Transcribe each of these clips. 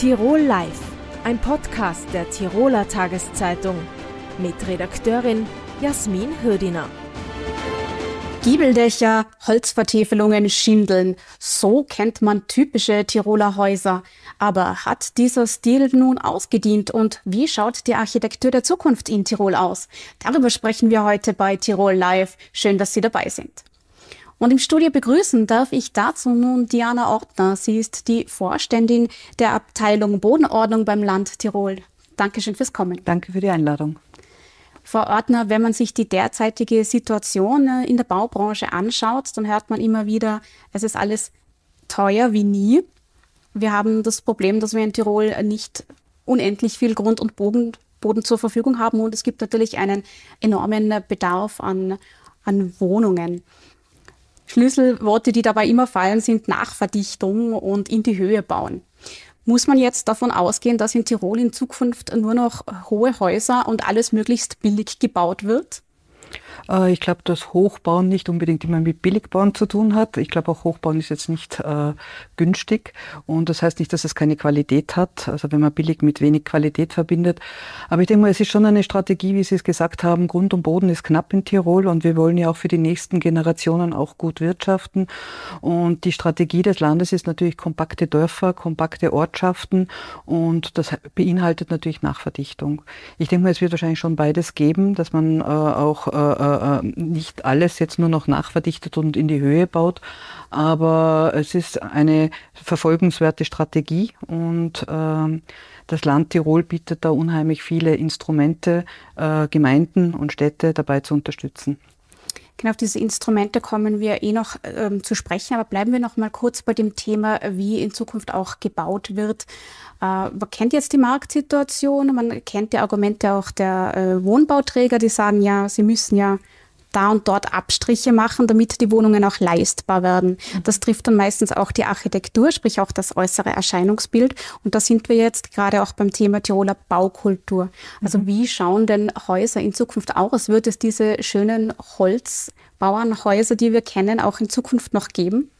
Tirol Live, ein Podcast der Tiroler Tageszeitung mit Redakteurin Jasmin Hürdiner. Giebeldächer, Holzvertäfelungen, Schindeln. So kennt man typische Tiroler Häuser. Aber hat dieser Stil nun ausgedient und wie schaut die Architektur der Zukunft in Tirol aus? Darüber sprechen wir heute bei Tirol Live. Schön, dass Sie dabei sind. Und im Studio begrüßen darf ich dazu nun Diana Ortner. Sie ist die Vorständin der Abteilung Bodenordnung beim Land Tirol. Dankeschön fürs Kommen. Danke für die Einladung. Frau Ordner, wenn man sich die derzeitige Situation äh, in der Baubranche anschaut, dann hört man immer wieder, es ist alles teuer wie nie. Wir haben das Problem, dass wir in Tirol nicht unendlich viel Grund und Boden, Boden zur Verfügung haben und es gibt natürlich einen enormen Bedarf an, an Wohnungen. Schlüsselworte, die dabei immer fallen, sind Nachverdichtung und in die Höhe bauen. Muss man jetzt davon ausgehen, dass in Tirol in Zukunft nur noch hohe Häuser und alles möglichst billig gebaut wird? Äh, ich glaube, dass Hochbauen nicht unbedingt immer mit Billigbauen zu tun hat. Ich glaube, auch Hochbauen ist jetzt nicht äh, günstig. Und das heißt nicht, dass es keine Qualität hat. Also wenn man billig mit wenig Qualität verbindet. Aber ich denke mal, es ist schon eine Strategie, wie Sie es gesagt haben. Grund und Boden ist knapp in Tirol und wir wollen ja auch für die nächsten Generationen auch gut wirtschaften. Und die Strategie des Landes ist natürlich kompakte Dörfer, kompakte Ortschaften und das beinhaltet natürlich Nachverdichtung. Ich denke mal, es wird wahrscheinlich schon beides geben, dass man äh, auch äh, äh, nicht alles jetzt nur noch nachverdichtet und in die Höhe baut. Aber es ist eine verfolgenswerte Strategie und äh, das Land Tirol bietet da unheimlich viele Instrumente, äh, Gemeinden und Städte dabei zu unterstützen. Genau, auf diese Instrumente kommen wir eh noch ähm, zu sprechen, aber bleiben wir noch mal kurz bei dem Thema, wie in Zukunft auch gebaut wird. Äh, man kennt jetzt die Marktsituation, man kennt die Argumente auch der äh, Wohnbauträger, die sagen ja, sie müssen ja da und dort Abstriche machen, damit die Wohnungen auch leistbar werden. Das trifft dann meistens auch die Architektur, sprich auch das äußere Erscheinungsbild. Und da sind wir jetzt gerade auch beim Thema Tiroler Baukultur. Also mhm. wie schauen denn Häuser in Zukunft aus? Wird es diese schönen Holzbauernhäuser, die wir kennen, auch in Zukunft noch geben?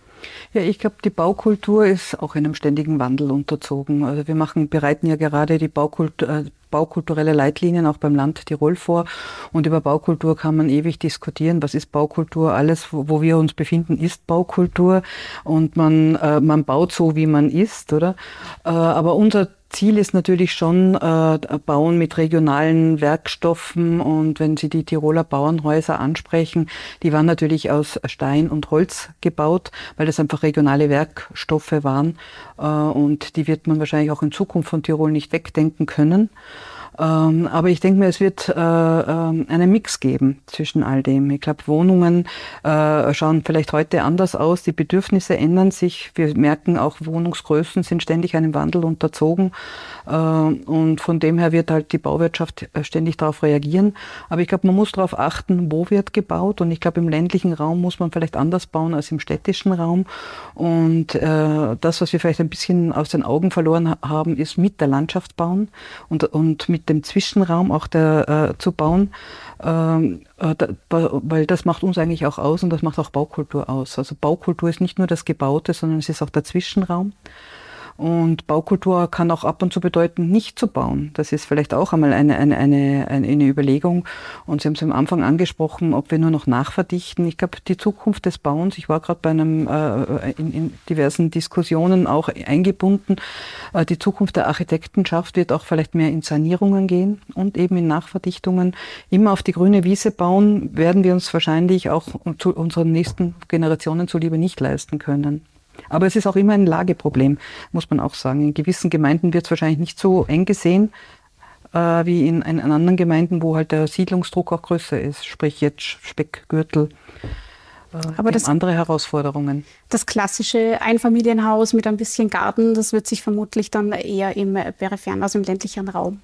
Ja, ich glaube, die Baukultur ist auch einem ständigen Wandel unterzogen. Also wir machen, bereiten ja gerade die Baukultur, äh, baukulturelle Leitlinien auch beim Land Tirol vor. Und über Baukultur kann man ewig diskutieren. Was ist Baukultur? Alles, wo, wir uns befinden, ist Baukultur. Und man, äh, man baut so, wie man ist, oder? Äh, aber unser Ziel ist natürlich schon äh, Bauen mit regionalen Werkstoffen und wenn Sie die Tiroler Bauernhäuser ansprechen, die waren natürlich aus Stein und Holz gebaut, weil das einfach regionale Werkstoffe waren äh, und die wird man wahrscheinlich auch in Zukunft von Tirol nicht wegdenken können. Ähm, aber ich denke mir, es wird äh, äh, einen Mix geben zwischen all dem. Ich glaube, Wohnungen äh, schauen vielleicht heute anders aus, die Bedürfnisse ändern sich. Wir merken auch, Wohnungsgrößen sind ständig einem Wandel unterzogen. Äh, und von dem her wird halt die Bauwirtschaft äh, ständig darauf reagieren. Aber ich glaube, man muss darauf achten, wo wird gebaut. Und ich glaube, im ländlichen Raum muss man vielleicht anders bauen als im städtischen Raum. Und äh, das, was wir vielleicht ein bisschen aus den Augen verloren haben, ist mit der Landschaft bauen und, und mit dem Zwischenraum auch der, äh, zu bauen, ähm, äh, da, weil das macht uns eigentlich auch aus und das macht auch Baukultur aus. Also Baukultur ist nicht nur das Gebaute, sondern es ist auch der Zwischenraum. Und Baukultur kann auch ab und zu bedeuten, nicht zu bauen. Das ist vielleicht auch einmal eine, eine, eine, eine Überlegung. Und Sie haben es am Anfang angesprochen, ob wir nur noch nachverdichten. Ich glaube, die Zukunft des Bauens, ich war gerade bei einem äh, in, in, diversen Diskussionen auch eingebunden, äh, die Zukunft der Architektenschaft wird auch vielleicht mehr in Sanierungen gehen und eben in Nachverdichtungen. Immer auf die grüne Wiese bauen, werden wir uns wahrscheinlich auch zu unseren nächsten Generationen zuliebe nicht leisten können. Aber es ist auch immer ein Lageproblem, muss man auch sagen. In gewissen Gemeinden wird es wahrscheinlich nicht so eng gesehen äh, wie in, in, anderen Gemeinden, wo halt der Siedlungsdruck auch größer ist, sprich jetzt Speckgürtel. Äh, Aber das, andere Herausforderungen. Das klassische Einfamilienhaus mit ein bisschen Garten, das wird sich vermutlich dann eher im peripheren, also im ländlichen Raum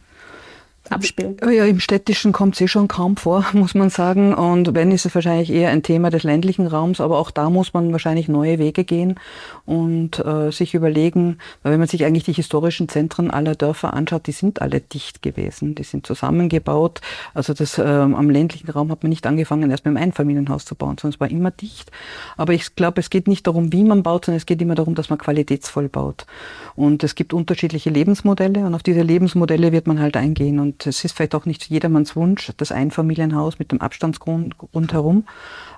abspielen? Ja, im Städtischen kommt es eh schon kaum vor, muss man sagen. Und wenn, ist es wahrscheinlich eher ein Thema des ländlichen Raums. Aber auch da muss man wahrscheinlich neue Wege gehen und äh, sich überlegen, weil wenn man sich eigentlich die historischen Zentren aller Dörfer anschaut, die sind alle dicht gewesen. Die sind zusammengebaut. Also das ähm, am ländlichen Raum hat man nicht angefangen, erst mit einem Einfamilienhaus zu bauen, sondern es war immer dicht. Aber ich glaube, es geht nicht darum, wie man baut, sondern es geht immer darum, dass man qualitätsvoll baut. Und es gibt unterschiedliche Lebensmodelle und auf diese Lebensmodelle wird man halt eingehen. Und es ist vielleicht auch nicht jedermanns Wunsch, das Einfamilienhaus mit dem Abstandsgrund rundherum.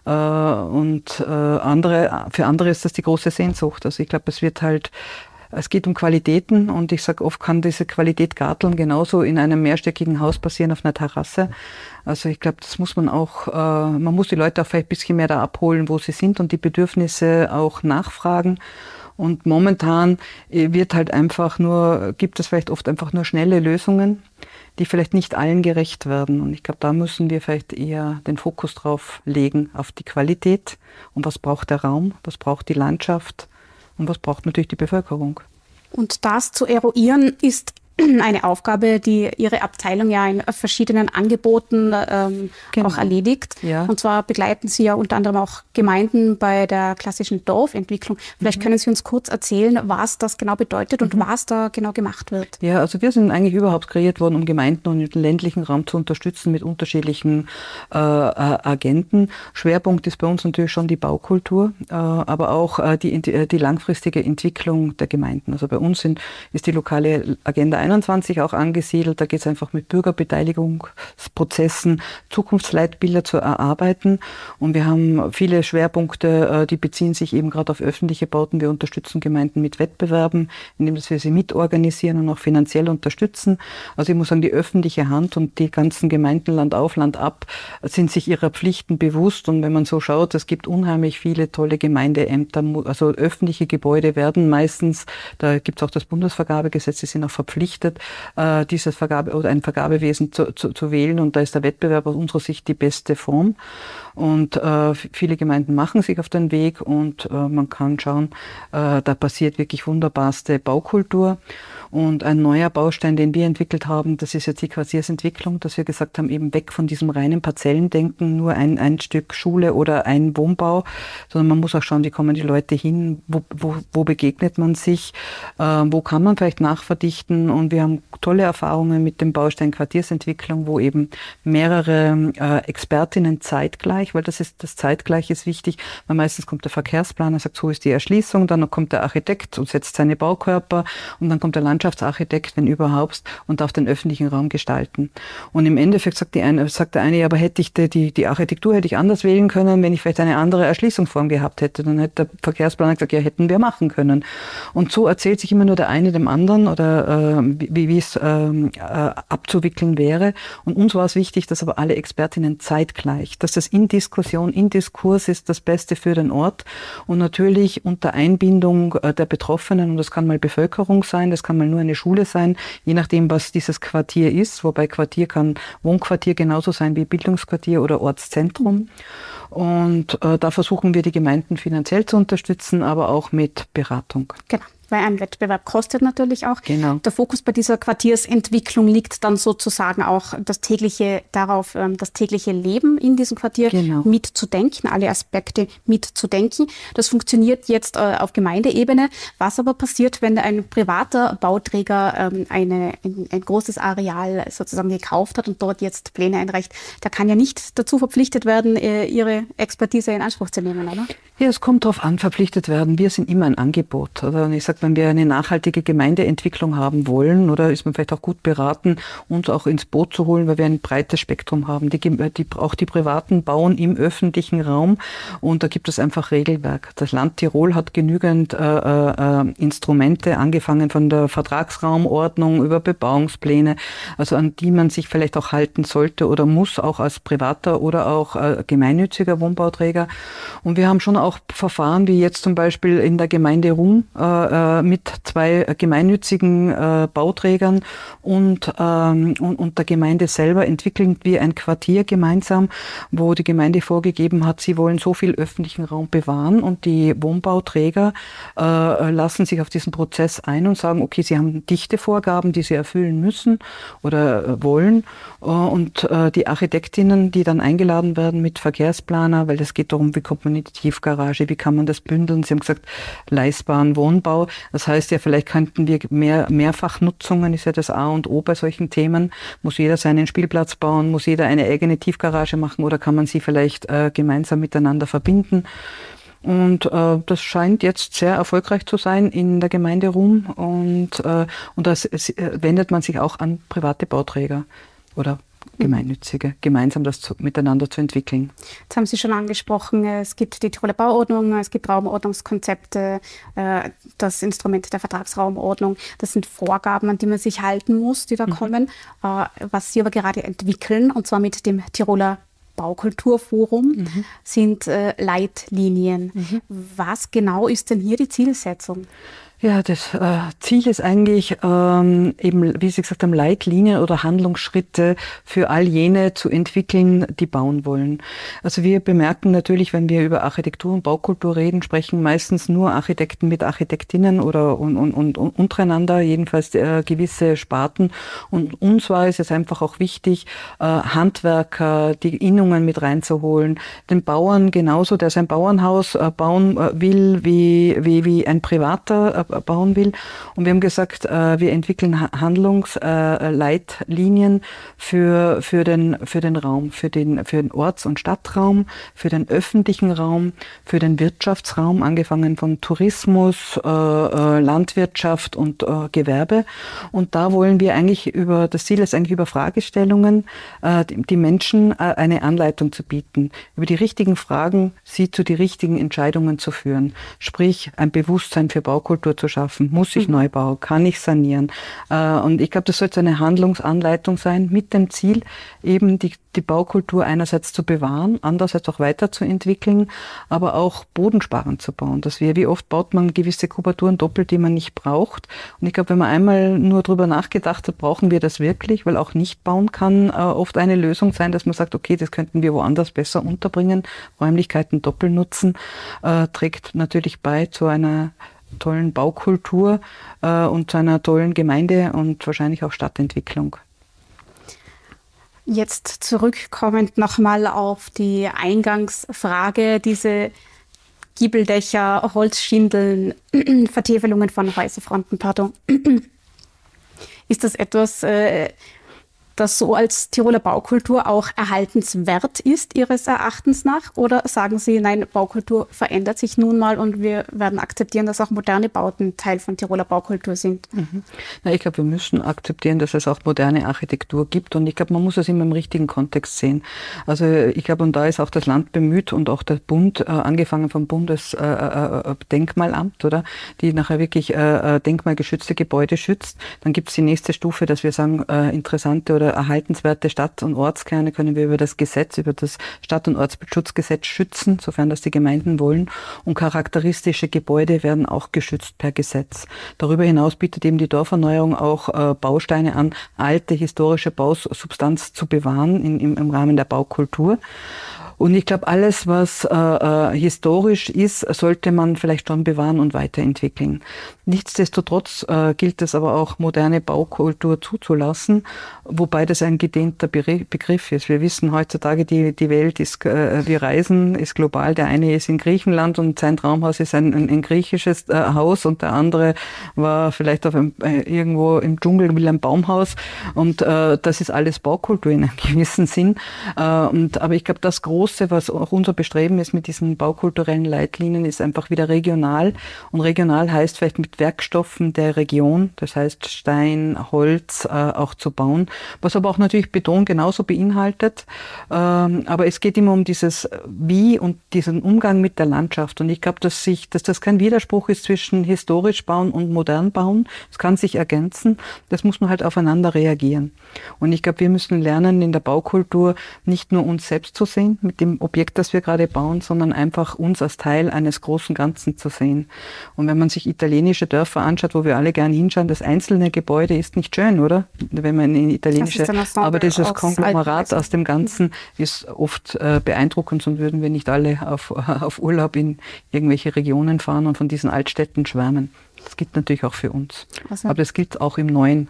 Äh, und äh, andere, für andere ist das die große Sehnsucht. Also ich glaube, es wird halt es geht um Qualitäten und ich sage, oft kann diese Qualität Garteln genauso in einem mehrstöckigen Haus passieren auf einer Terrasse. Also ich glaube, das muss man auch, äh, man muss die Leute auch vielleicht ein bisschen mehr da abholen, wo sie sind und die Bedürfnisse auch nachfragen. Und momentan äh, wird halt einfach nur, gibt es vielleicht oft einfach nur schnelle Lösungen, die vielleicht nicht allen gerecht werden. Und ich glaube, da müssen wir vielleicht eher den Fokus drauf legen, auf die Qualität und was braucht der Raum, was braucht die Landschaft und was braucht natürlich die Bevölkerung. Und das zu eruieren ist eine Aufgabe, die Ihre Abteilung ja in verschiedenen Angeboten ähm, genau. auch erledigt. Ja. Und zwar begleiten Sie ja unter anderem auch Gemeinden bei der klassischen Dorfentwicklung. Vielleicht mhm. können Sie uns kurz erzählen, was das genau bedeutet und mhm. was da genau gemacht wird. Ja, also wir sind eigentlich überhaupt kreiert worden, um Gemeinden und den ländlichen Raum zu unterstützen mit unterschiedlichen äh, äh, Agenten. Schwerpunkt ist bei uns natürlich schon die Baukultur, äh, aber auch äh, die, die langfristige Entwicklung der Gemeinden. Also bei uns sind, ist die lokale Agenda 21 auch angesiedelt. Da geht es einfach mit Bürgerbeteiligungsprozessen, Zukunftsleitbilder zu erarbeiten. Und wir haben viele Schwerpunkte, äh, die beziehen sich eben gerade auf öffentliche Bauten. Wir unterstützen Gemeinden mit Wettbewerben, indem wir sie mitorganisieren und auch finanziell unterstützen. Also ich muss sagen, die öffentliche Hand und die ganzen Gemeinden Land auf, Land ab sind sich ihrer Pflichten bewusst. Und wenn man so schaut, es gibt unheimlich viele tolle Gemeindeämter, also öffentliche Gebäude werden meistens, da gibt es auch das Bundesvergabegesetz, die sind auch verpflichtet, verpflichtet, äh, dieses Vergabe oder ein Vergabewesen zu, zu, zu wählen. Und da ist der Wettbewerb aus unserer Sicht die beste Form. Und äh, viele Gemeinden machen sich auf den Weg und äh, man kann schauen, äh, da passiert wirklich wunderbarste Baukultur. Und ein neuer Baustein, den wir entwickelt haben, das ist jetzt die Quartiersentwicklung, dass wir gesagt haben, eben weg von diesem reinen Parzellendenken, nur ein, ein Stück Schule oder ein Wohnbau, sondern man muss auch schauen, wie kommen die Leute hin, wo, wo, wo begegnet man sich, äh, wo kann man vielleicht nachverdichten. Und wir haben tolle Erfahrungen mit dem Baustein Quartiersentwicklung, wo eben mehrere äh, Expertinnen zeitgleich, weil das ist das zeitgleich ist wichtig, weil meistens kommt der Verkehrsplaner, sagt, so ist die Erschließung, dann kommt der Architekt und setzt seine Baukörper und dann kommt der Land Landschaftsarchitekt, wenn überhaupt, und darf den öffentlichen Raum gestalten. Und im Endeffekt sagt, die eine, sagt der eine, aber hätte ich die, die, die Architektur hätte ich anders wählen können, wenn ich vielleicht eine andere Erschließungsform gehabt hätte. Dann hätte der Verkehrsplaner gesagt, ja, hätten wir machen können. Und so erzählt sich immer nur der eine dem anderen oder äh, wie, wie es ähm, äh, abzuwickeln wäre. Und uns war es wichtig, dass aber alle Expertinnen zeitgleich, dass das in Diskussion, in Diskurs ist das Beste für den Ort und natürlich unter Einbindung äh, der Betroffenen, und das kann mal Bevölkerung sein, das kann mal nur eine Schule sein, je nachdem, was dieses Quartier ist. Wobei Quartier kann Wohnquartier genauso sein wie Bildungsquartier oder Ortszentrum. Und äh, da versuchen wir die Gemeinden finanziell zu unterstützen, aber auch mit Beratung. Genau weil ein Wettbewerb kostet natürlich auch. Genau. Der Fokus bei dieser Quartiersentwicklung liegt dann sozusagen auch das tägliche darauf, ähm, das tägliche Leben in diesem Quartier genau. mitzudenken, alle Aspekte mitzudenken. Das funktioniert jetzt äh, auf Gemeindeebene. Was aber passiert, wenn ein privater Bauträger ähm, eine, ein, ein großes Areal sozusagen gekauft hat und dort jetzt Pläne einreicht? Der kann ja nicht dazu verpflichtet werden, äh, ihre Expertise in Anspruch zu nehmen, oder? Ja, es kommt darauf an, verpflichtet werden. Wir sind immer ein Angebot. Oder? Und ich sage, wenn wir eine nachhaltige Gemeindeentwicklung haben wollen, oder ist man vielleicht auch gut beraten, uns auch ins Boot zu holen, weil wir ein breites Spektrum haben. Die, die, auch die Privaten bauen im öffentlichen Raum und da gibt es einfach Regelwerk. Das Land Tirol hat genügend äh, äh, Instrumente, angefangen von der Vertragsraumordnung über Bebauungspläne, also an die man sich vielleicht auch halten sollte oder muss, auch als privater oder auch äh, gemeinnütziger Wohnbauträger. Und wir haben schon auch Verfahren wie jetzt zum Beispiel in der Gemeinde Rum, äh, äh, mit zwei gemeinnützigen äh, Bauträgern und, ähm, und, und der Gemeinde selber entwickeln wir ein Quartier gemeinsam, wo die Gemeinde vorgegeben hat, sie wollen so viel öffentlichen Raum bewahren und die Wohnbauträger äh, lassen sich auf diesen Prozess ein und sagen, okay, sie haben Dichtevorgaben, die sie erfüllen müssen oder äh, wollen äh, und die Architektinnen, die dann eingeladen werden mit Verkehrsplaner, weil es geht darum, wie kommt man in die Tiefgarage, wie kann man das bündeln. Sie haben gesagt, leistbaren Wohnbau. Das heißt ja, vielleicht könnten wir mehr, Mehrfachnutzungen, ist ja das A und O bei solchen Themen. Muss jeder seinen Spielplatz bauen? Muss jeder eine eigene Tiefgarage machen? Oder kann man sie vielleicht äh, gemeinsam miteinander verbinden? Und äh, das scheint jetzt sehr erfolgreich zu sein in der Gemeinde Rum. Und, äh, und da äh, wendet man sich auch an private Bauträger oder Gemeinnützige, gemeinsam das zu, miteinander zu entwickeln. Jetzt haben Sie schon angesprochen, es gibt die Tiroler Bauordnung, es gibt Raumordnungskonzepte, äh, das Instrument der Vertragsraumordnung. Das sind Vorgaben, an die man sich halten muss, die da mhm. kommen. Äh, was Sie aber gerade entwickeln, und zwar mit dem Tiroler Baukulturforum, mhm. sind äh, Leitlinien. Mhm. Was genau ist denn hier die Zielsetzung? Ja, das äh, Ziel ist eigentlich ähm, eben, wie Sie gesagt haben, Leitlinien oder Handlungsschritte für all jene zu entwickeln, die bauen wollen. Also wir bemerken natürlich, wenn wir über Architektur und Baukultur reden, sprechen meistens nur Architekten mit Architektinnen oder und, und, und, untereinander, jedenfalls äh, gewisse Sparten. Und uns war es jetzt einfach auch wichtig, äh, Handwerker, die Innungen mit reinzuholen, den Bauern genauso, der sein Bauernhaus äh, bauen äh, will, wie, wie, wie ein privater äh, bauen will. Und wir haben gesagt, äh, wir entwickeln Handlungsleitlinien für, für, den, für den Raum, für den, für den Orts- und Stadtraum, für den öffentlichen Raum, für den Wirtschaftsraum, angefangen von Tourismus, äh, Landwirtschaft und Gewerbe. Und da wollen wir eigentlich über, das Ziel ist eigentlich über Fragestellungen, die Menschen eine Anleitung zu bieten, über die richtigen Fragen, sie zu die richtigen Entscheidungen zu führen. Sprich, ein Bewusstsein für Baukultur zu schaffen. Muss ich mhm. neu bauen? Kann ich sanieren? Äh, und ich glaube, das sollte eine Handlungsanleitung sein mit dem Ziel, eben die, die Baukultur einerseits zu bewahren, andererseits auch weiterzuentwickeln, aber auch bodensparend zu bauen. Dass wir, wie oft baut man gewisse Kubaturen doppelt, die man nicht braucht. Und ich glaube, wenn man einmal nur darüber nachgedacht hat, brauchen wir das wirklich, weil auch nicht bauen kann äh, oft eine Lösung sein, dass man sagt, okay, das könnten wir woanders besser unterbringen. Räumlichkeiten doppelt nutzen, äh, trägt natürlich bei zu einer tollen Baukultur äh, und zu einer tollen Gemeinde und wahrscheinlich auch Stadtentwicklung. Jetzt zurückkommend nochmal auf die Eingangsfrage, diese Giebeldächer, Holzschindeln, Vertäfelungen von Häuserfronten, pardon. Ist das etwas, äh, das so als Tiroler Baukultur auch erhaltenswert ist, Ihres Erachtens nach? Oder sagen Sie, nein, Baukultur verändert sich nun mal und wir werden akzeptieren, dass auch moderne Bauten Teil von Tiroler Baukultur sind? Mhm. Na, ich glaube, wir müssen akzeptieren, dass es auch moderne Architektur gibt und ich glaube, man muss es immer im richtigen Kontext sehen. Also ich glaube, und da ist auch das Land bemüht und auch der Bund, äh, angefangen vom Bundesdenkmalamt, äh, äh, oder, die nachher wirklich äh, äh, denkmalgeschützte Gebäude schützt. Dann gibt es die nächste Stufe, dass wir sagen, äh, interessante oder erhaltenswerte Stadt- und Ortskerne können wir über das Gesetz, über das Stadt- und Ortsschutzgesetz schützen, sofern das die Gemeinden wollen. Und charakteristische Gebäude werden auch geschützt per Gesetz. Darüber hinaus bietet eben die Dorferneuerung auch äh, Bausteine an, alte historische Bausubstanz zu bewahren im Rahmen der Baukultur. Und ich glaube, alles, was äh, äh, historisch ist, sollte man vielleicht schon bewahren und weiterentwickeln. Nichtsdestotrotz äh, gilt es aber auch, moderne Baukultur zuzulassen, wobei das ein gedehnter Begriff ist. Wir wissen heutzutage, die, die Welt ist, äh, wir reisen, ist global. Der eine ist in Griechenland und sein Traumhaus ist ein, ein, ein griechisches äh, Haus und der andere war vielleicht auf einem, äh, irgendwo im Dschungel will ein Baumhaus und äh, das ist alles Baukultur in einem gewissen Sinn. Äh, und, aber ich glaube, das große Große, was auch unser Bestreben ist mit diesen baukulturellen Leitlinien, ist einfach wieder regional. Und regional heißt vielleicht mit Werkstoffen der Region, das heißt Stein, Holz äh, auch zu bauen, was aber auch natürlich Beton genauso beinhaltet. Ähm, aber es geht immer um dieses Wie und diesen Umgang mit der Landschaft. Und ich glaube, dass sich, dass das kein Widerspruch ist zwischen historisch bauen und modern bauen. Es kann sich ergänzen. Das muss man halt aufeinander reagieren. Und ich glaube, wir müssen lernen, in der Baukultur nicht nur uns selbst zu sehen mit mit dem Objekt, das wir gerade bauen, sondern einfach uns als Teil eines großen Ganzen zu sehen. Und wenn man sich italienische Dörfer anschaut, wo wir alle gern hinschauen, das einzelne Gebäude ist nicht schön, oder? Wenn man in italienische, das aber dieses Konglomerat aus dem Ganzen ist oft äh, beeindruckend, sonst würden wir nicht alle auf, auf Urlaub in irgendwelche Regionen fahren und von diesen Altstädten schwärmen. Das gilt natürlich auch für uns. Also. Aber das gilt auch im Neuen,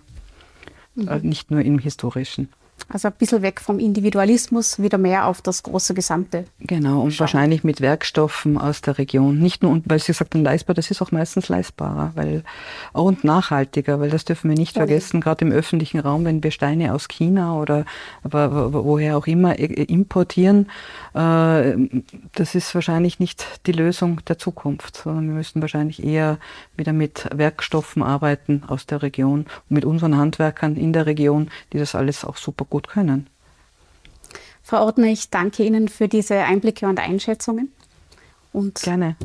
mhm. äh, nicht nur im Historischen. Also ein bisschen weg vom Individualismus, wieder mehr auf das große Gesamte. Genau, und schauen. wahrscheinlich mit Werkstoffen aus der Region. Nicht nur, weil Sie gesagt haben, leistbar, das ist auch meistens leistbarer weil, und nachhaltiger, weil das dürfen wir nicht ja, vergessen, gerade im öffentlichen Raum, wenn wir Steine aus China oder woher auch immer importieren, äh, das ist wahrscheinlich nicht die Lösung der Zukunft, sondern wir müssen wahrscheinlich eher wieder mit Werkstoffen arbeiten aus der Region und mit unseren Handwerkern in der Region, die das alles auch super gut können. Frau Ordner, ich danke Ihnen für diese Einblicke und Einschätzungen. Und Gerne.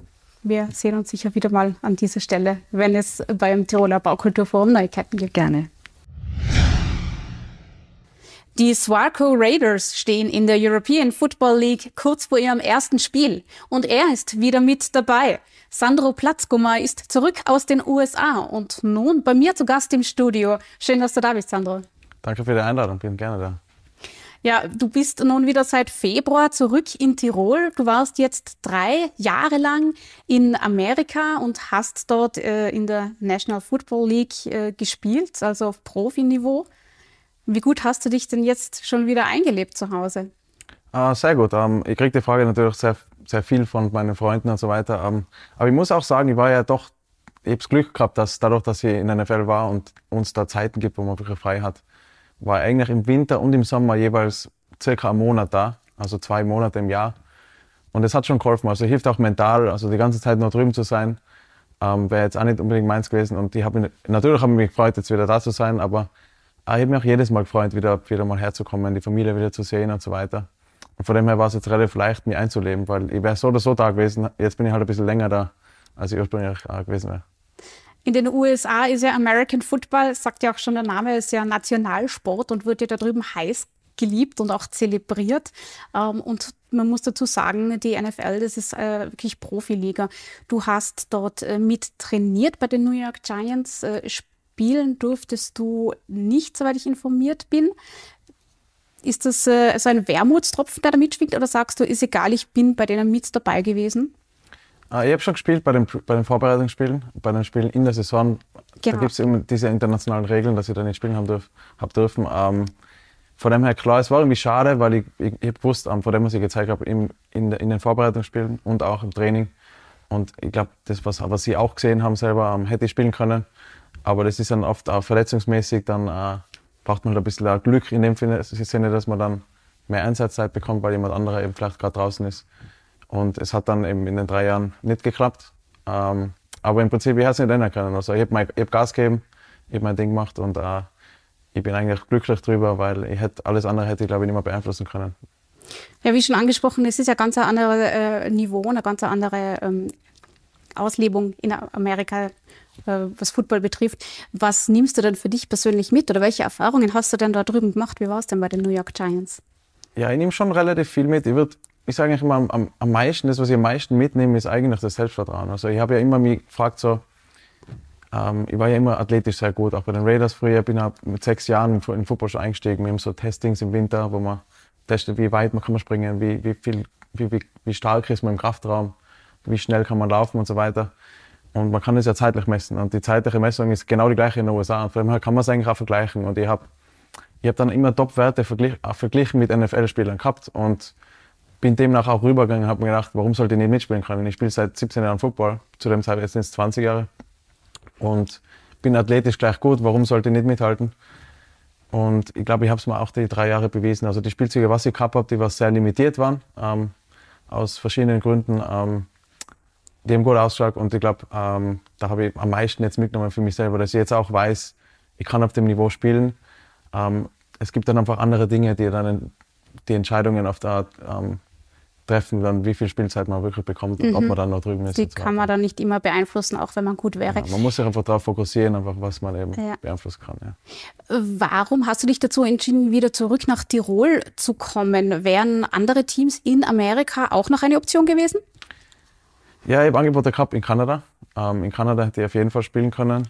Wir sehen uns sicher wieder mal an dieser Stelle, wenn es beim Tiroler Baukulturforum Neuigkeiten gibt. Gerne. Die Swarco Raiders stehen in der European Football League kurz vor ihrem ersten Spiel und er ist wieder mit dabei. Sandro Platzgummer ist zurück aus den USA und nun bei mir zu Gast im Studio. Schön, dass du da bist, Sandro. Danke für die Einladung, bin gerne da. Ja, du bist nun wieder seit Februar zurück in Tirol. Du warst jetzt drei Jahre lang in Amerika und hast dort äh, in der National Football League äh, gespielt, also auf Profiniveau. Wie gut hast du dich denn jetzt schon wieder eingelebt zu Hause? Ah, sehr gut. Ähm, ich kriege die Frage natürlich sehr, sehr viel von meinen Freunden und so weiter. Ähm, aber ich muss auch sagen, ich war ja doch, ich habe das Glück gehabt, dass dadurch, dass ich in der NFL war und uns da Zeiten gibt, wo man wirklich frei hat, war ich eigentlich im Winter und im Sommer jeweils circa einen Monat da, also zwei Monate im Jahr. Und das hat schon geholfen. Also hilft auch mental, also die ganze Zeit nur drüben zu sein, ähm, wäre jetzt auch nicht unbedingt meins gewesen. Und ich habe natürlich habe ich mich gefreut, jetzt wieder da zu sein, aber ich habe mich auch jedes Mal gefreut, wieder, wieder mal herzukommen, die Familie wieder zu sehen und so weiter. Und von dem her war es jetzt relativ leicht, mich einzuleben, weil ich wäre so oder so da gewesen. Jetzt bin ich halt ein bisschen länger da, als ich ursprünglich gewesen wäre. In den USA ist ja American Football, sagt ja auch schon der Name, ist ja Nationalsport und wird ja da drüben heiß geliebt und auch zelebriert. Ähm, und man muss dazu sagen, die NFL, das ist äh, wirklich Profiliga. Du hast dort äh, mit trainiert bei den New York Giants. Äh, spielen durftest du nicht, soweit ich informiert bin. Ist das so ein Wermutstropfen, der da mitschwingt, oder sagst du, ist egal, ich bin bei denen mit dabei gewesen? Ah, ich habe schon gespielt bei den, bei den Vorbereitungsspielen, bei den Spielen in der Saison. Genau. Da gibt es immer diese internationalen Regeln, dass ich da nicht spielen habe dürf, hab dürfen. Ähm, von dem her klar, es war irgendwie schade, weil ich, ich, ich habe gewusst, ähm, von dem, was ich gezeigt habe, in, in, in den Vorbereitungsspielen und auch im Training. Und ich glaube, das, was, was sie auch gesehen haben selber, ähm, hätte ich spielen können. Aber das ist dann oft auch verletzungsmäßig, dann äh, braucht man halt ein bisschen Glück in dem Sinne, dass man dann mehr Einsatzzeit bekommt, weil jemand anderer eben vielleicht gerade draußen ist. Und es hat dann eben in den drei Jahren nicht geklappt. Ähm, aber im Prinzip, ich hätte es nicht ändern können. Also ich habe hab Gas gegeben, ich habe mein Ding gemacht und äh, ich bin eigentlich glücklich drüber, weil ich hätte, alles andere hätte ich, glaube ich, nicht mehr beeinflussen können. Ja, wie schon angesprochen, es ist ja ganz ein anderes äh, Niveau, eine ganz andere ähm, Auslebung in Amerika äh, was Football betrifft. Was nimmst du denn für dich persönlich mit oder welche Erfahrungen hast du denn da drüben gemacht? Wie war es denn bei den New York Giants? Ja, ich nehme schon relativ viel mit. Ich, würd, ich sage eigentlich immer, am, am meisten, das, was ich am meisten mitnehme, ist eigentlich das Selbstvertrauen. Also ich habe ja immer mich gefragt, so, ähm, ich war ja immer athletisch sehr gut, auch bei den Raiders früher. Bin ja mit sechs Jahren in den Football schon eingestiegen. Wir haben so Testings im Winter, wo man testet, wie weit man kann man springen, wie, wie, viel, wie, wie, wie stark ist man im Kraftraum, wie schnell kann man laufen und so weiter. Und man kann das ja zeitlich messen. Und die zeitliche Messung ist genau die gleiche in den USA. Und von dem kann man es eigentlich auch vergleichen. Und ich habe ich hab dann immer Top-Werte verglich, verglichen mit NFL-Spielern gehabt. Und bin demnach auch rübergegangen und habe mir gedacht, warum sollte ich nicht mitspielen können? Ich spiele seit 17 Jahren Football. Zu dem Zeitpunkt sind es 20 Jahre. Und bin athletisch gleich gut. Warum sollte ich nicht mithalten? Und ich glaube, ich habe es mir auch die drei Jahre bewiesen. Also die Spielzüge, was ich gehabt habe, die was sehr limitiert waren. Ähm, aus verschiedenen Gründen. Ähm, die haben gut ausgeschaut und ich glaube, ähm, da habe ich am meisten jetzt mitgenommen für mich selber, dass ich jetzt auch weiß, ich kann auf dem Niveau spielen. Ähm, es gibt dann einfach andere Dinge, die dann die Entscheidungen auf der Art ähm, treffen, dann wie viel Spielzeit man wirklich bekommt und Mhm. ob man dann noch drüben ist. Die kann man dann nicht immer beeinflussen, auch wenn man gut wäre. ja, man muss sich einfach darauf fokussieren, einfach was man eben Ja. beeinflussen kann. Ja. Warum hast du dich dazu entschieden, wieder zurück nach Tirol zu kommen? Wären andere Teams in Amerika auch noch eine Option gewesen? Ja, ich habe Angebote gehabt in Kanada. Ähm, in Kanada hätte ich auf jeden Fall spielen können.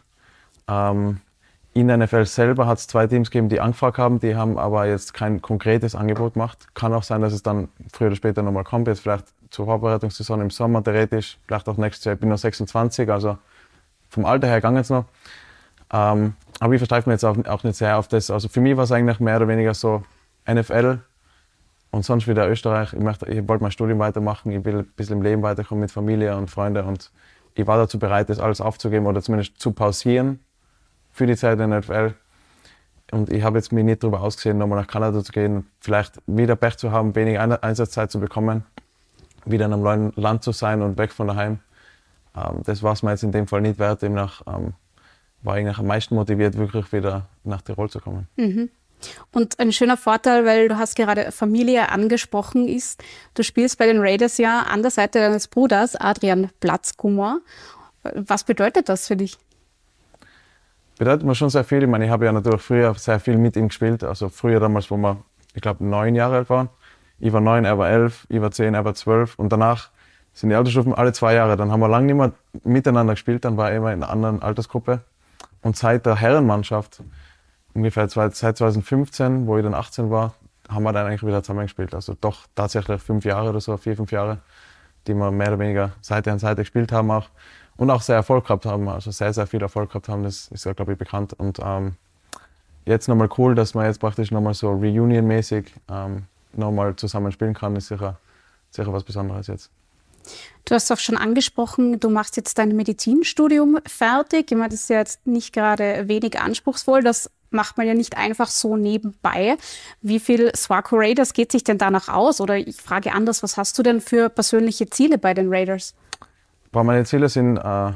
Ähm, in der NFL selber hat es zwei Teams gegeben, die angefragt haben, die haben aber jetzt kein konkretes Angebot gemacht. Kann auch sein, dass es dann früher oder später nochmal kommt, jetzt vielleicht zur Vorbereitungssaison im Sommer theoretisch, vielleicht auch nächstes Jahr. Ich bin noch 26, also vom Alter her ging es noch. Ähm, aber ich versteife mich jetzt auch, auch nicht sehr auf das. Also für mich war es eigentlich mehr oder weniger so NFL und sonst wieder Österreich. Ich, möchte, ich wollte mein Studium weitermachen, ich will ein bisschen im Leben weiterkommen mit Familie und Freunden und ich war dazu bereit, das alles aufzugeben oder zumindest zu pausieren für die Zeit in der NFL. Und ich habe jetzt mich nicht darüber ausgesehen, nochmal nach Kanada zu gehen, vielleicht wieder Pech zu haben, weniger Ein- Einsatzzeit zu bekommen, wieder in einem neuen Land zu sein und weg von daheim. Ähm, das war es mir jetzt in dem Fall nicht wert. Demnach ähm, war ich am meisten motiviert, wirklich wieder nach Tirol zu kommen. Und ein schöner Vorteil, weil du hast gerade Familie angesprochen, ist, du spielst bei den Raiders ja an der Seite deines Bruders, Adrian Platzgummer. Was bedeutet das für dich? Bedeutet mir schon sehr viel. Ich meine, ich habe ja natürlich früher sehr viel mit ihm gespielt. Also früher damals, wo wir, ich glaube, neun Jahre alt waren. Ich war neun, er war elf, ich war zehn, er war zwölf. Und danach sind die Altersstufen alle zwei Jahre. Dann haben wir lange nicht mehr miteinander gespielt. Dann war er immer in einer anderen Altersgruppe. Und seit der Herrenmannschaft, ungefähr seit 2015, wo ich dann 18 war, haben wir dann eigentlich wieder zusammen gespielt. Also doch tatsächlich fünf Jahre oder so, vier, fünf Jahre, die wir mehr oder weniger Seite an Seite gespielt haben auch. Und auch sehr Erfolg gehabt haben, also sehr, sehr viel Erfolg gehabt haben, das ist ja, glaube ich, bekannt. Und ähm, jetzt nochmal cool, dass man jetzt praktisch nochmal so Reunion-mäßig ähm, nochmal zusammen spielen kann, ist sicher, sicher was Besonderes jetzt. Du hast auch schon angesprochen, du machst jetzt dein Medizinstudium fertig. Ich meine, das ist ja jetzt nicht gerade wenig anspruchsvoll. Das macht man ja nicht einfach so nebenbei. Wie viel Swaco Raiders geht sich denn danach aus? Oder ich frage anders, was hast du denn für persönliche Ziele bei den Raiders? Boah, meine Ziele sind äh,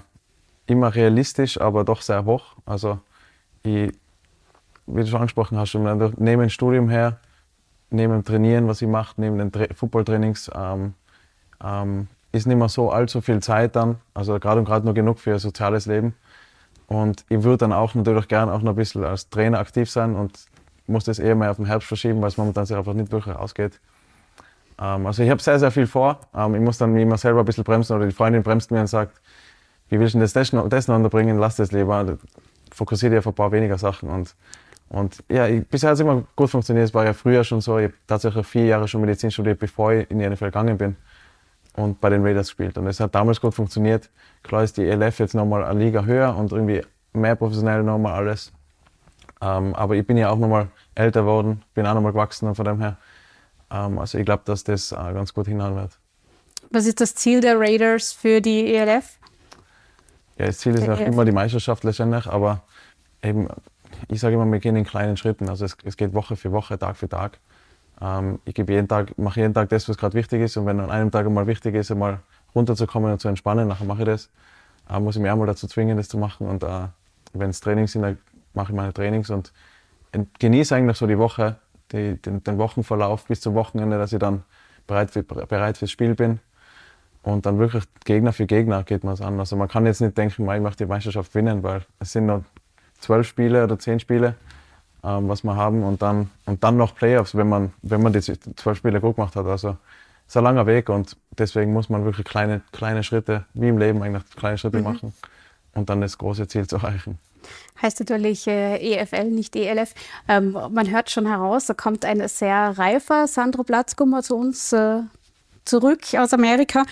immer realistisch, aber doch sehr hoch. Also, ich, wie du schon angesprochen hast, neben dem Studium her, neben dem Trainieren, was ich mache, neben den Tra Footballtrainings, ähm, ähm, ist nicht mehr so allzu viel Zeit dann. Also gerade und gerade nur genug für soziales Leben. Und ich würde dann auch natürlich gerne auch noch ein bisschen als Trainer aktiv sein und muss das eher mehr auf den Herbst verschieben, weil es momentan sich einfach nicht wirklich ausgeht. Ähm, also ich habe sehr, sehr viel vor. Ähm, ich muss dann mich immer selber ein bisschen bremsen oder die Freundin bremst mir und sagt, wie willst du denn das, das, das noch unterbringen? Lass das lieber. Fokussiere dich auf ein paar weniger Sachen. Und, und ja, ich, bisher hat es immer gut funktioniert. Es war ja früher schon so. Ich habe tatsächlich vier Jahre schon Medizin studiert, bevor ich in die NFL gegangen bin und bei den Raiders gespielt. Und es hat damals gut funktioniert. Klar ist die ELF jetzt nochmal eine Liga höher und irgendwie mehr professionell nochmal alles. Ähm, aber ich bin ja auch nochmal älter geworden, bin auch nochmal gewachsen und von dem her. Ähm, also ich glaube, dass das äh, ganz gut hinhauen wird. Was ist das Ziel der Raiders für die E ELF? Ja, das Ziel ist auch ELF. immer die Meisterschaft letztendlich, aber eben, ich sage immer, wir gehen in kleinen Schritten. Also es, es geht Woche für Woche, Tag für Tag. Ähm, ich gebe jeden Tag, mache jeden Tag das, was gerade wichtig ist. Und wenn an einem Tag einmal wichtig ist, einmal runterzukommen und zu entspannen, nachher mache ich das. Äh, muss ich mich einmal dazu zwingen, das zu machen. Und äh, wenn es Trainings sind, dann mache ich meine Trainings und genieße eigentlich so die Woche, die, den, den Wochenverlauf bis zum Wochenende, dass ich dann bereit, für, bereit fürs Spiel bin. Und dann wirklich Gegner für Gegner geht man es an. Also man kann jetzt nicht denken, "Mei, ich möchte die Meisterschaft gewinnen, weil es sind noch zwölf Spiele oder zehn Spiele, ähm, was wir haben und dann, und dann noch Playoffs, wenn man, wenn man die zwölf Spiele gut gemacht hat. Also es ist ein langer Weg und deswegen muss man wirklich kleine, kleine Schritte, wie im Leben eigentlich kleine Schritte machen und dann das große Ziel zu erreichen. Heißt natürlich äh, EFL, nicht ELF. Ähm, man hört schon heraus, da kommt ein sehr reifer Sandro Platzgummer zu uns äh, zurück aus Amerika.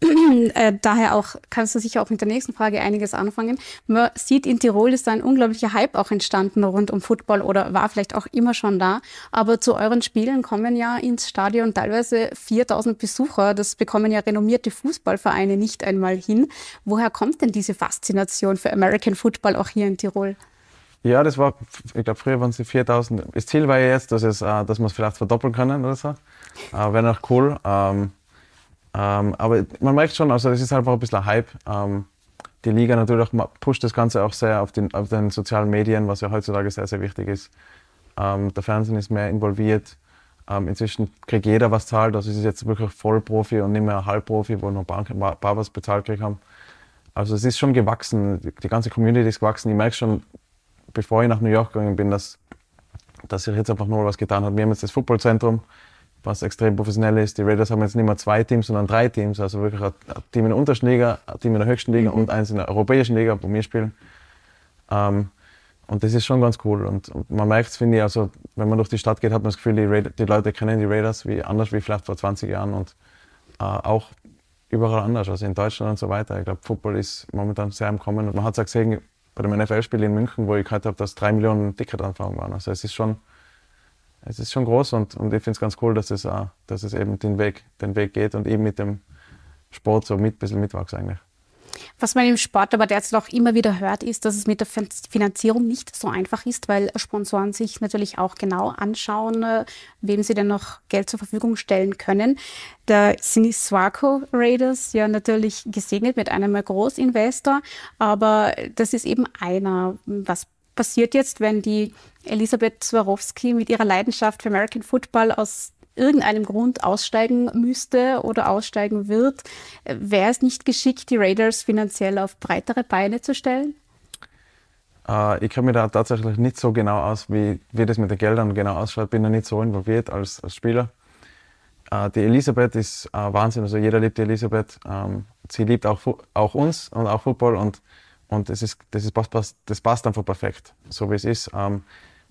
äh, daher auch kannst du sicher auch mit der nächsten Frage einiges anfangen. Man sieht, in Tirol ist da ein unglaublicher Hype auch entstanden rund um Football oder war vielleicht auch immer schon da. Aber zu euren Spielen kommen ja ins Stadion teilweise 4000 Besucher. Das bekommen ja renommierte Fußballvereine nicht einmal hin. Woher kommt denn diese Faszination für American Football auch hier in Tirol? Ja, das war, ich glaube, früher waren es 4000. Das Ziel war ja jetzt, dass, es, äh, dass wir es vielleicht verdoppeln können oder so. Äh, Wäre noch cool. Ähm, ähm, aber man merkt schon, also das ist einfach ein bisschen ein Hype. Ähm, die Liga natürlich ma- pusht das Ganze auch sehr auf den, auf den sozialen Medien, was ja heutzutage sehr, sehr wichtig ist. Ähm, der Fernsehen ist mehr involviert. Ähm, inzwischen kriegt jeder was zahlt, also es ist jetzt wirklich Vollprofi und nicht mehr Halbprofi, wo nur ein paar, paar was bezahlt gekriegt haben. Also es ist schon gewachsen, die ganze Community ist gewachsen. Ich merke schon, bevor ich nach New York gegangen bin, dass, dass sich jetzt einfach nur was getan hat. Wir haben jetzt das Footballzentrum, was extrem professionell ist. Die Raiders haben jetzt nicht mehr zwei Teams, sondern drei Teams. Also wirklich ein Team in der untersten Liga, ein Team in der höchsten Liga mhm. und eins in der europäischen Liga, wo wir spielen. Ähm, und das ist schon ganz cool. Und, und man merkt es, finde ich, also wenn man durch die Stadt geht, hat man das Gefühl, die, Raiders, die Leute kennen die Raiders wie anders wie vielleicht vor 20 Jahren und äh, auch überall anders, also in Deutschland und so weiter. Ich glaube, Football ist momentan sehr im Kommen. Und man hat es auch gesehen bei dem NFL-Spiel in München, wo ich gehört habe, dass drei Millionen Ticketanfragen waren. Also es ist schon, es ist schon groß und, und ich finde es ganz cool, dass es, uh, dass es eben den Weg, den Weg geht und eben mit dem Sport so mit, ein bisschen mitwachsen eigentlich. Was man im Sport aber derzeit auch immer wieder hört, ist, dass es mit der Finanzierung nicht so einfach ist, weil Sponsoren sich natürlich auch genau anschauen, äh, wem sie denn noch Geld zur Verfügung stellen können. Da sind die Swarco Raiders ja natürlich gesegnet mit einem Großinvestor, aber das ist eben einer. Was passiert jetzt, wenn die Elisabeth Swarovski mit ihrer Leidenschaft für American Football aus irgendeinem Grund aussteigen müsste oder aussteigen wird, wäre es nicht geschickt, die Raiders finanziell auf breitere Beine zu stellen? Äh, ich kenne mich da tatsächlich nicht so genau aus, wie, wie das mit den Geldern genau ausschaut. Bin da nicht so involviert als, als Spieler. Äh, die Elisabeth ist äh, Wahnsinn, also jeder liebt die Elisabeth. Ähm, sie liebt auch, auch uns und auch Football und, und das, ist, das, ist, passt, das passt einfach perfekt, so wie es ist. Ähm,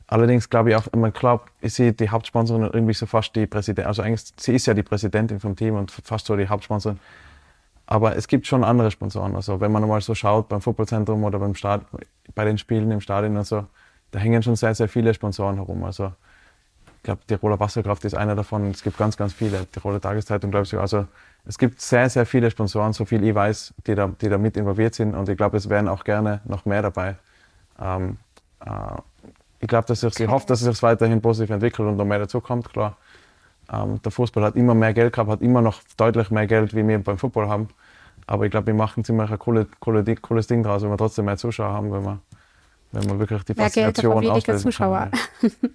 Allerdings glaube ich auch, man glaubt, ist sie die Hauptsponsorin und irgendwie so fast die Präsidentin. Also eigentlich, sie ist ja die Präsidentin vom Team und fast so die Hauptsponsorin. Aber es gibt schon andere Sponsoren. Also wenn man mal so schaut beim Fußballzentrum oder beim Stad bei den Spielen im Stadion und so, da hängen schon sehr, sehr viele Sponsoren herum. Also glaube, Tiroler Wasserkraft ist einer davon. Es gibt ganz, ganz viele. Tiroler Tageszeitung, glaube ich. Also es gibt sehr, sehr viele Sponsoren, so viel ich weiß, die da, die da mit involviert sind. Und ich glaube, es wären auch gerne noch mehr dabei. Ähm, äh, ich glaube, dass sich, ich hoffe, dass es sich weiterhin positiv entwickelt und noch mehr dazukommt, klar. Ähm, der Fußball hat immer mehr Geld gehabt, hat immer noch deutlich mehr Geld, wie wir beim Football haben. Aber ich glaube, wir machen ziemlich ein cooles, cooles, cooles Ding draus, wenn wir trotzdem mehr Zuschauer haben, wenn wir, wenn wir wirklich die Faszination mehr Geld, aber weniger Zuschauer. Kann, ja.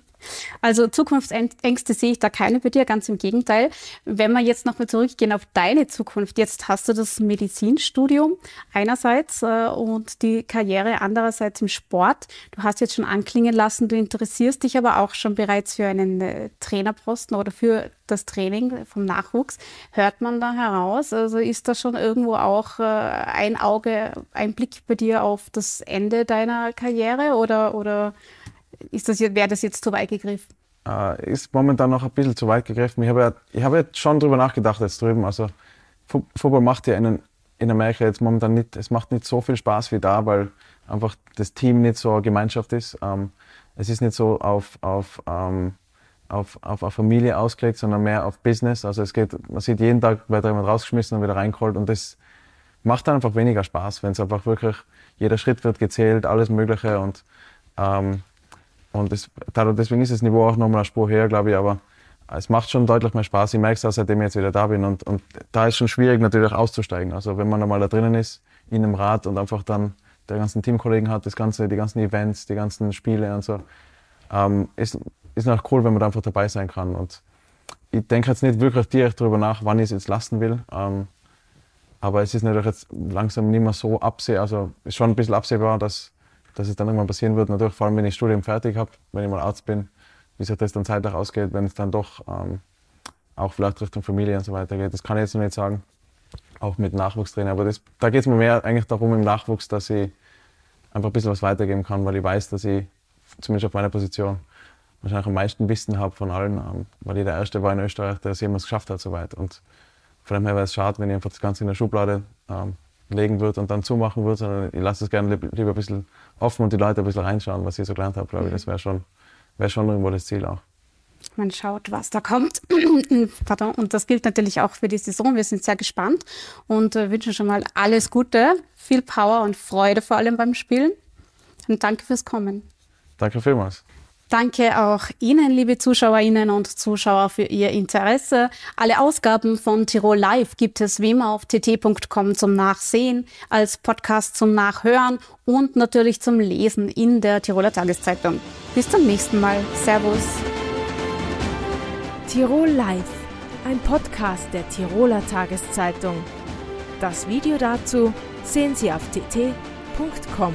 Also Zukunftsängste sehe ich da keine bei dir, ganz im Gegenteil. Wenn wir jetzt nochmal zurückgehen auf deine Zukunft, jetzt hast du das Medizinstudium einerseits äh, und die Karriere andererseits im Sport. Du hast jetzt schon anklingen lassen, du interessierst dich aber auch schon bereits für einen äh, Trainerposten oder für das Training vom Nachwuchs. Hört man da heraus? Also ist da schon irgendwo auch äh, ein Auge, ein Blick bei dir auf das Ende deiner Karriere oder, oder ist das, wäre das jetzt zu weit gegriffen? Äh, ist momentan noch ein bisschen zu weit gegriffen. Ich habe ja, ich habe ja schon drüber nachgedacht jetzt drüben. Also Football macht ja in, in Amerika jetzt momentan nicht, es macht nicht so viel Spaß wie da, weil einfach das Team nicht so eine Gemeinschaft ist. Ähm, es ist nicht so auf, auf, ähm, auf, auf eine Familie ausgelegt, sondern mehr auf Business. Also es geht, man sieht jeden Tag, wird jemand rausgeschmissen und wieder reingeholt und das macht dann einfach weniger Spaß, wenn es einfach wirklich, jeder Schritt wird gezählt, alles Mögliche und ähm, und das, deswegen ist das Niveau auch nochmal ein Spur höher, glaube ich. Aber es macht schon deutlich mehr Spaß. Ich merke es auch, seitdem ich jetzt wieder da bin. Und, und da ist schon schwierig natürlich auszusteigen. Also wenn man nochmal da drinnen ist, in einem Rad und einfach dann der ganzen Teamkollegen hat, das ganze, die ganzen Events, die ganzen Spiele und so, ähm, ist, ist noch cool, wenn man da einfach dabei sein kann. Und ich denke jetzt nicht wirklich direkt darüber nach, wann ich es jetzt lassen will. Ähm, aber es ist natürlich jetzt langsam nicht mehr so absehbar, also ist schon ein bisschen absehbar, dass dass es dann irgendwann passieren wird. Natürlich, vor allem wenn ich Studium fertig habe, wenn ich mal Arzt bin, wie sich das dann zeitlich ausgeht, wenn es dann doch ähm, auch vielleicht Richtung Familie und so weiter geht. Das kann ich jetzt noch nicht sagen, auch mit Nachwuchstrainer. Aber das, da geht es mir mehr eigentlich darum im Nachwuchs, dass ich einfach ein bisschen was weitergeben kann, weil ich weiß, dass ich zumindest auf meiner Position wahrscheinlich am meisten Wissen habe von allen, ähm, weil ich der Erste war in Österreich, der es jemals geschafft hat soweit. Und von dem her wäre es schade, wenn ich einfach das Ganze in der Schublade ähm, legen würde und dann zumachen würde, sondern ich lasse es gerne lieber ein bisschen offen und die Leute ein bisschen reinschauen, was ich so gelernt habe, glaube ich. Das wäre schon, wär schon irgendwo das Ziel auch. Man schaut, was da kommt. Pardon. Und das gilt natürlich auch für die Saison. Wir sind sehr gespannt und äh, wünschen schon mal alles Gute, viel Power und Freude vor allem beim Spielen. Und danke fürs Kommen. Danke vielmals. Danke auch Ihnen, liebe Zuschauerinnen und Zuschauer, für Ihr Interesse. Alle Ausgaben von Tirol Live gibt es wie immer auf tt.com zum Nachsehen, als Podcast zum Nachhören und natürlich zum Lesen in der Tiroler Tageszeitung. Bis zum nächsten Mal. Servus. Tirol Live, ein Podcast der Tiroler Tageszeitung. Das Video dazu sehen Sie auf tt.com.